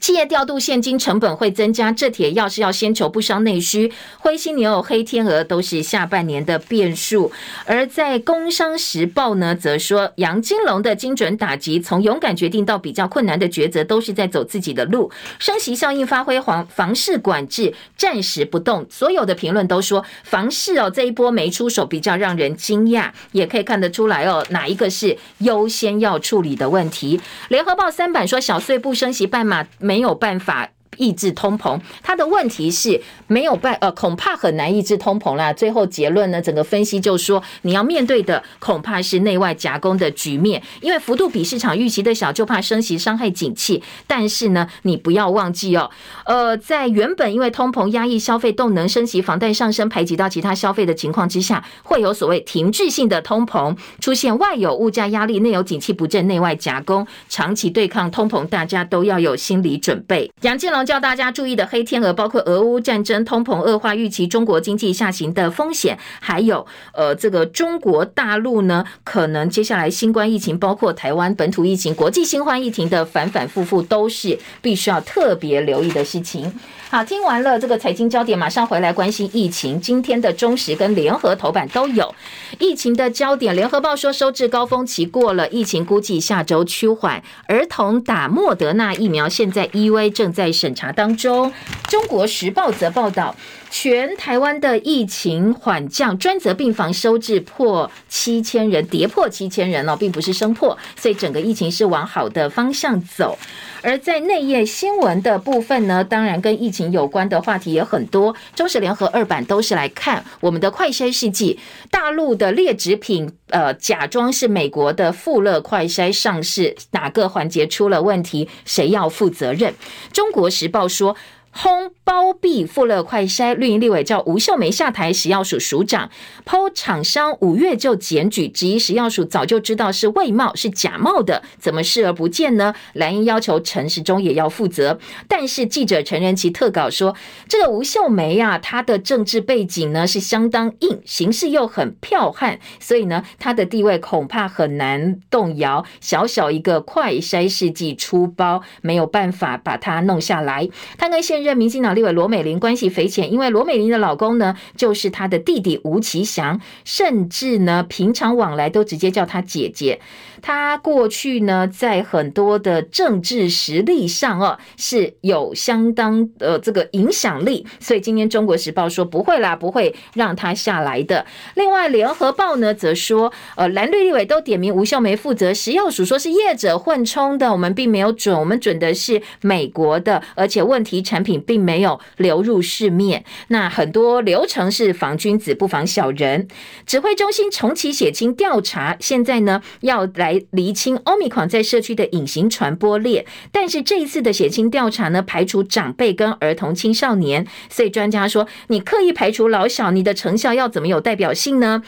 企业调度现金成本会增加，这铁要是要先求不伤内需。灰犀牛、黑天鹅都是下半年的变数。而在《工商时报》呢，则说杨金龙的精准打击，从勇敢决定到比较困难的抉择，都是在走自己的路。升息效应发挥，房房市管制暂时不动。所有的评论都说房市哦，这一波没出手，比较让人惊讶。也可以看得出来哦，哪一个是优先要处理的问题？联合报三版说，小碎步升息半码没有办法。抑制通膨，它的问题是没有办呃，恐怕很难抑制通膨啦。最后结论呢，整个分析就说，你要面对的恐怕是内外夹攻的局面，因为幅度比市场预期的小，就怕升息伤害景气。但是呢，你不要忘记哦，呃，在原本因为通膨压抑消费动能，升息房贷上升排挤到其他消费的情况之下，会有所谓停滞性的通膨出现，外有物价压力，内有景气不振，内外夹攻，长期对抗通膨，大家都要有心理准备。杨建龙。叫大家注意的黑天鹅，包括俄乌战争、通膨恶化预期、中国经济下行的风险，还有呃，这个中国大陆呢，可能接下来新冠疫情，包括台湾本土疫情、国际新冠疫情的反反复复，都是必须要特别留意的事情。好，听完了这个财经焦点，马上回来关心疫情。今天的中时跟联合头版都有疫情的焦点。联合报说收治高峰期过了，疫情估计下周趋缓。儿童打莫德纳疫苗，现在 EUA 正在审查当中。中国时报则报道，全台湾的疫情缓降，专责病房收治破七千人，跌破七千人哦，并不是升破，所以整个疫情是往好的方向走。而在内页新闻的部分呢，当然跟疫情有关的话题也很多。中时联合二版都是来看我们的快筛试剂，大陆的劣质品，呃，假装是美国的富乐快筛上市，哪个环节出了问题，谁要负责任？中国时报说。轰包庇富乐快筛，绿营立委叫吴秀梅下台，食药署署长抛厂商五月就检举，质疑食药署早就知道是伪冒是假冒的，怎么视而不见呢？蓝营要求陈时中也要负责，但是记者陈仁奇特稿说，这个吴秀梅呀、啊，她的政治背景呢是相当硬，行事又很剽悍，所以呢，她的地位恐怕很难动摇。小小一个快筛试剂出包，没有办法把它弄下来。他跟现任民进党立委罗美玲关系匪浅，因为罗美玲的老公呢，就是她的弟弟吴奇祥，甚至呢，平常往来都直接叫她姐姐。他过去呢，在很多的政治实力上哦，是有相当的这个影响力，所以今天《中国时报》说不会啦，不会让他下来的。另外，《联合报》呢则说，呃，蓝绿立委都点名吴秀梅负责，食药署说是业者混充的，我们并没有准，我们准的是美国的，而且问题产品并没有流入市面。那很多流程是防君子不防小人。指挥中心重启血清调查，现在呢要来。厘清欧米狂在社区的隐形传播链，但是这一次的血清调查呢，排除长辈跟儿童青少年，所以专家说，你刻意排除老小，你的成效要怎么有代表性呢？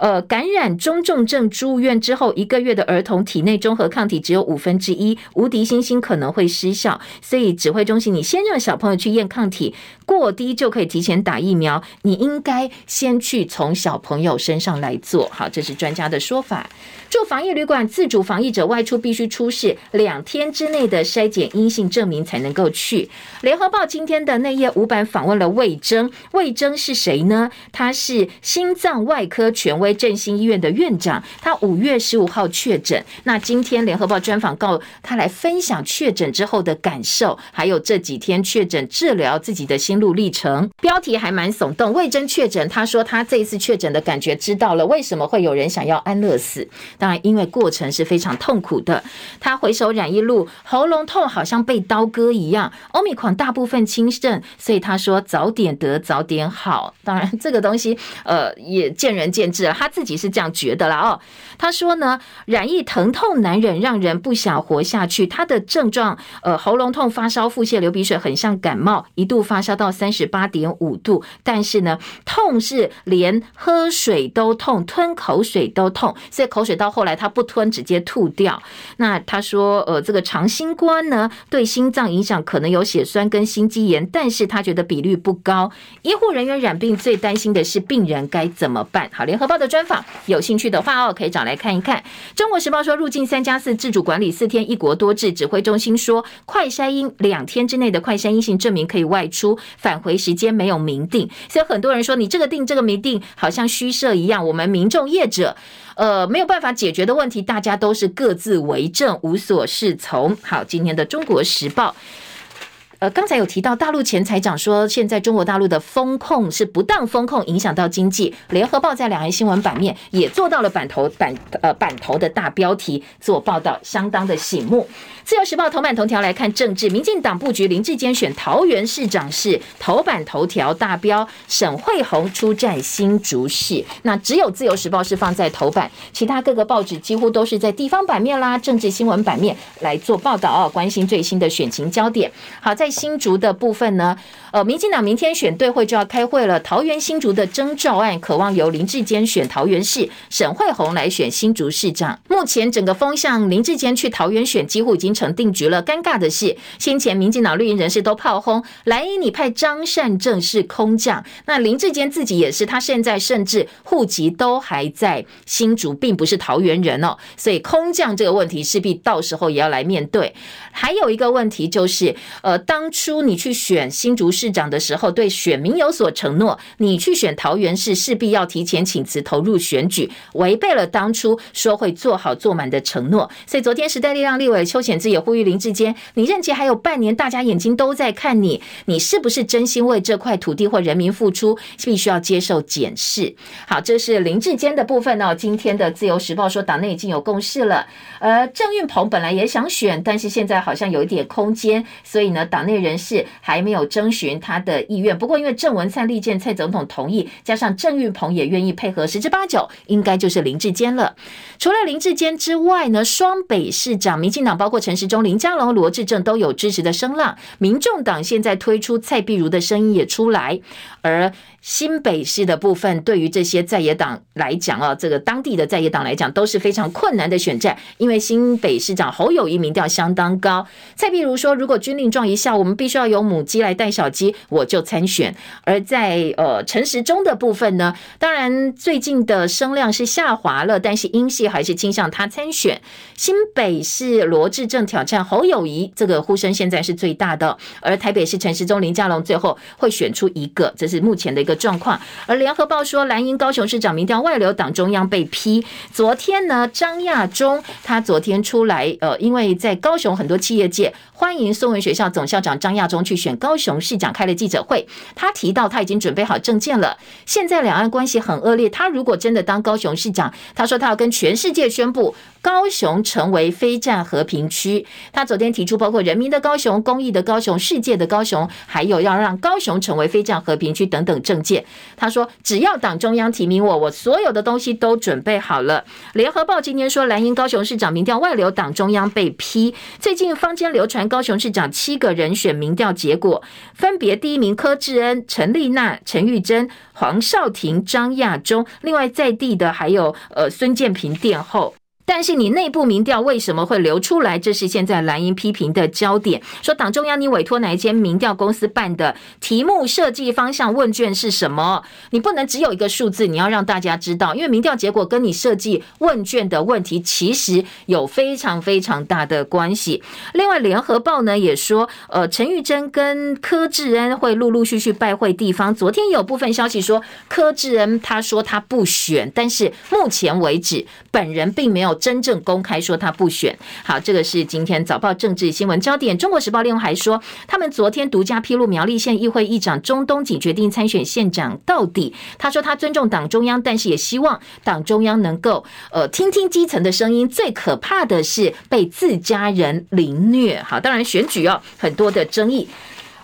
呃，感染中重症住院之后一个月的儿童体内中和抗体只有五分之一，无敌星星可能会失效，所以指挥中心，你先让小朋友去验抗体，过低就可以提前打疫苗，你应该先去从小朋友身上来做，好，这是专家的说法。住防疫旅馆自主防疫者外出必须出示两天之内的筛检阴性证明才能够去。联合报今天的内页五版访问了魏征，魏征是谁呢？他是心脏外科权威振兴医院的院长，他五月十五号确诊。那今天联合报专访告他来分享确诊之后的感受，还有这几天确诊治疗自己的心路历程。标题还蛮耸动，魏征确诊，他说他这一次确诊的感觉知道了，为什么会有人想要安乐死。当然，因为过程是非常痛苦的。他回首染疫路，喉咙痛好像被刀割一样。欧米狂大部分轻症，所以他说早点得早点好。当然，这个东西呃也见仁见智，他自己是这样觉得啦。哦。他说呢，染疫疼痛难忍，让人不想活下去。他的症状呃喉咙痛、发烧、腹泻、流鼻水，很像感冒，一度发烧到三十八点五度。但是呢，痛是连喝水都痛，吞口水都痛，所以口水到。到后来他不吞，直接吐掉。那他说，呃，这个长新冠呢，对心脏影响可能有血栓跟心肌炎，但是他觉得比率不高。医护人员染病最担心的是病人该怎么办？好，联合报的专访，有兴趣的话哦，可以找来看一看。中国时报说，入境三加四自主管理四天，一国多制。指挥中心说，快筛阴两天之内的快筛阴性证明可以外出，返回时间没有明定。所以很多人说，你这个定这个没定，好像虚设一样。我们民众业者。呃，没有办法解决的问题，大家都是各自为政，无所适从。好，今天的《中国时报》。呃，刚才有提到大陆前财长说，现在中国大陆的风控是不当风控，影响到经济。联合报在两岸新闻版面也做到了版头版呃版头的大标题做报道，相当的醒目。自由时报头版头条来看政治，民进党布局林智坚选桃园市长是头版头条大标，沈慧虹出战新竹市。那只有自由时报是放在头版，其他各个报纸几乎都是在地方版面啦、政治新闻版面来做报道哦，关心最新的选情焦点。好，在新竹的部分呢，呃，民进党明天选对会就要开会了。桃园新竹的征召案，渴望由林志坚选桃园市，沈慧红来选新竹市长。目前整个风向，林志坚去桃园选几乎已经成定局了。尴尬的是，先前民进党绿营人士都炮轰蓝营，你派张善政是空降，那林志坚自己也是，他现在甚至户籍都还在新竹，并不是桃园人哦。所以空降这个问题，势必到时候也要来面对。还有一个问题就是，呃，当当初你去选新竹市长的时候，对选民有所承诺，你去选桃园市势必要提前请辞投入选举，违背了当初说会做好做满的承诺。所以昨天时代力量立委邱显志也呼吁林志坚，你任期还有半年，大家眼睛都在看你，你是不是真心为这块土地或人民付出，必须要接受检视。好，这是林志坚的部分呢。今天的自由时报说，党内已经有共识了。呃，郑运鹏本来也想选，但是现在。好像有一点空间，所以呢，党内内人士还没有征询他的意愿。不过，因为郑文灿力荐蔡总统同意，加上郑运鹏也愿意配合，十之八九应该就是林志坚了。除了林志坚之外呢，双北市长，民进党包括陈时中、林佳龙、罗志政都有支持的声浪。民众党现在推出蔡碧如的声音也出来，而。新北市的部分，对于这些在野党来讲啊，这个当地的在野党来讲都是非常困难的选战，因为新北市长侯友谊民调相当高。蔡碧如说，如果军令状一下，我们必须要有母鸡来带小鸡，我就参选。而在呃陈时中的部分呢，当然最近的声量是下滑了，但是英系还是倾向他参选。新北市罗志政挑战侯友谊，这个呼声现在是最大的。而台北市陈时中、林佳龙最后会选出一个，这是目前的一个。状况，而联合报说，蓝营高雄市长民调外流，党中央被批。昨天呢，张亚中他昨天出来，呃，因为在高雄很多企业界欢迎宋文学校总校长张亚中去选高雄市长，开了记者会，他提到他已经准备好证件了。现在两岸关系很恶劣，他如果真的当高雄市长，他说他要跟全世界宣布。高雄成为非战和平区，他昨天提出包括人民的高雄、公益的高雄、世界的高雄，还有要让高雄成为非战和平区等等政见。他说，只要党中央提名我，我所有的东西都准备好了。联合报今天说，蓝营高雄市长民调外流，党中央被批。最近坊间流传高雄市长七个人选民调结果，分别第一名柯志恩、陈丽娜、陈玉珍、黄少廷、张亚中，另外在地的还有呃孙建平殿后。但是你内部民调为什么会流出来？这是现在蓝营批评的焦点。说党中央你委托哪一间民调公司办的题目设计方向问卷是什么？你不能只有一个数字，你要让大家知道，因为民调结果跟你设计问卷的问题其实有非常非常大的关系。另外，联合报呢也说，呃，陈玉珍跟柯志恩会陆陆续续拜会地方。昨天有部分消息说，柯志恩他说他不选，但是目前为止本人并没有。真正公开说他不选。好，这个是今天早报政治新闻焦点。中国时报另外还说，他们昨天独家披露苗栗县议会议长钟东锦决定参选县长到底。他说他尊重党中央，但是也希望党中央能够呃听听基层的声音。最可怕的是被自家人凌虐。好，当然选举哦，很多的争议。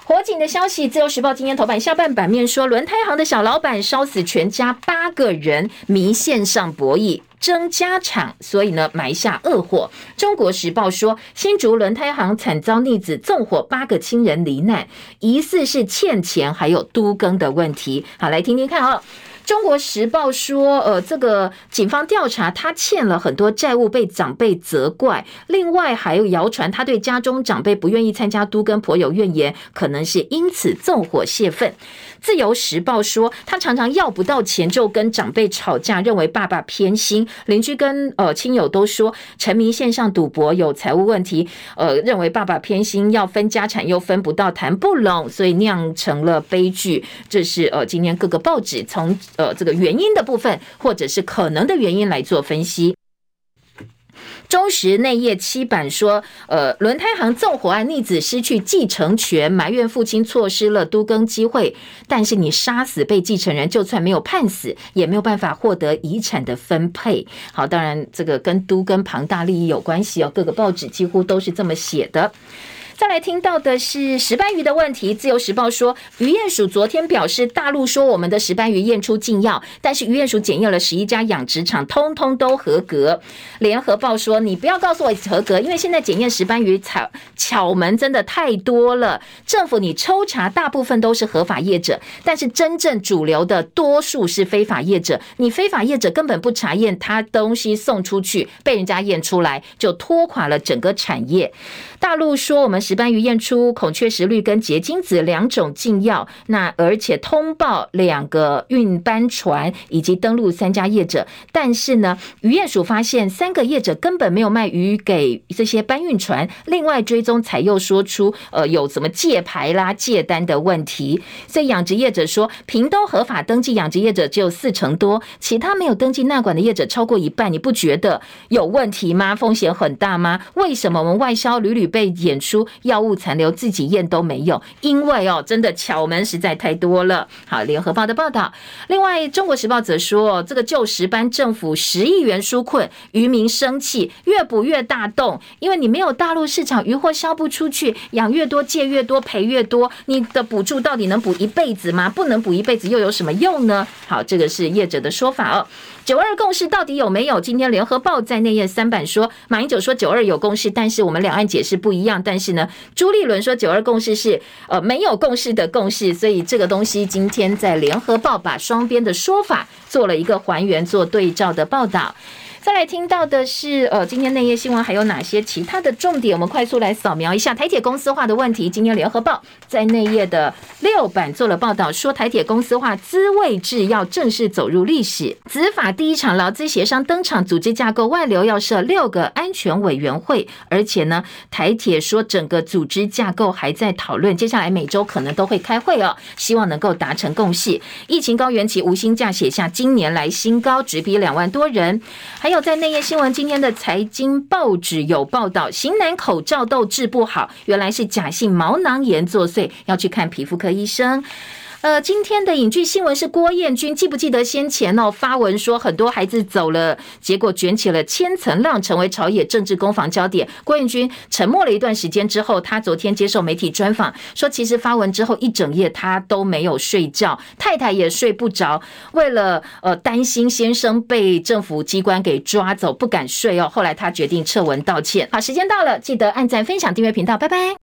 火警的消息，自由时报今天头版下半版面说，轮胎行的小老板烧死全家八个人，迷线上博弈。争家产，所以呢埋下恶祸。中国时报说，新竹轮胎行惨遭逆子纵火，八个亲人罹难，疑似是欠钱还有都更的问题。好，来听听看啊、中国时报说，呃，这个警方调查他欠了很多债务，被长辈责怪。另外还有谣传，他对家中长辈不愿意参加都跟婆有怨言，可能是因此纵火泄愤。自由时报说，他常常要不到钱就跟长辈吵架，认为爸爸偏心。邻居跟呃亲友都说，沉迷线上赌博有财务问题，呃，认为爸爸偏心，要分家产又分不到，谈不拢，所以酿成了悲剧。这是呃今天各个报纸从呃这个原因的部分，或者是可能的原因来做分析。中时内页七版说，呃，轮胎行纵火案，逆子失去继承权，埋怨父亲错失了都更机会。但是你杀死被继承人，就算没有判死，也没有办法获得遗产的分配。好，当然这个跟都更庞大利益有关系哦，各个报纸几乎都是这么写的。再来听到的是石斑鱼的问题。自由时报说，鱼验署昨天表示，大陆说我们的石斑鱼验出禁药，但是鱼验署检验了十一家养殖场，通通都合格。联合报说，你不要告诉我合格，因为现在检验石斑鱼巧巧门真的太多了。政府你抽查大部分都是合法业者，但是真正主流的多数是非法业者。你非法业者根本不查验，他东西送出去被人家验出来，就拖垮了整个产业。大陆说我们石斑鱼验出孔雀石绿跟结晶子两种禁药，那而且通报两个运班船以及登录三家业者，但是呢，渔验署发现三个业者根本没有卖鱼给这些搬运船。另外追踪才又说出呃有什么借牌啦、借单的问题，所以养殖业者说，屏东合法登记养殖业者只有四成多，其他没有登记纳管的业者超过一半，你不觉得有问题吗？风险很大吗？为什么我们外销屡屡 被验出药物残留，自己验都没有，因为哦，真的巧门实在太多了。好，联合报的报道。另外，中国时报则说，这个旧石斑政府十亿元纾困，渔民生气，越补越大洞，因为你没有大陆市场，渔获销不出去，养越多借越多赔越多，你的补助到底能补一辈子吗？不能补一辈子，又有什么用呢？好，这个是业者的说法哦。九二共识到底有没有？今天联合报在内页三版说，马英九说九二有共识，但是我们两岸解释不一样。但是呢，朱立伦说九二共识是呃没有共识的共识，所以这个东西今天在联合报把双边的说法做了一个还原，做对照的报道。再来听到的是，呃，今天内页新闻还有哪些其他的重点？我们快速来扫描一下台铁公司化的问题。今天联合报在内页的六版做了报道，说台铁公司化资位制要正式走入历史。执法第一场劳资协商登场，组织架构外流要设六个安全委员会，而且呢，台铁说整个组织架构还在讨论，接下来每周可能都会开会哦，希望能够达成共识。疫情高原期无薪假写下今年来新高，直逼两万多人，还有。在内页新闻，今天的财经报纸有报道，型男口罩痘治不好，原来是假性毛囊炎作祟，要去看皮肤科医生。呃，今天的影剧新闻是郭彦均，记不记得先前哦发文说很多孩子走了，结果卷起了千层浪，成为朝野政治攻防焦点。郭彦均沉默了一段时间之后，他昨天接受媒体专访，说其实发文之后一整夜他都没有睡觉，太太也睡不着，为了呃担心先生被政府机关给抓走，不敢睡哦。后来他决定撤文道歉。好，时间到了，记得按赞、分享、订阅频道，拜拜。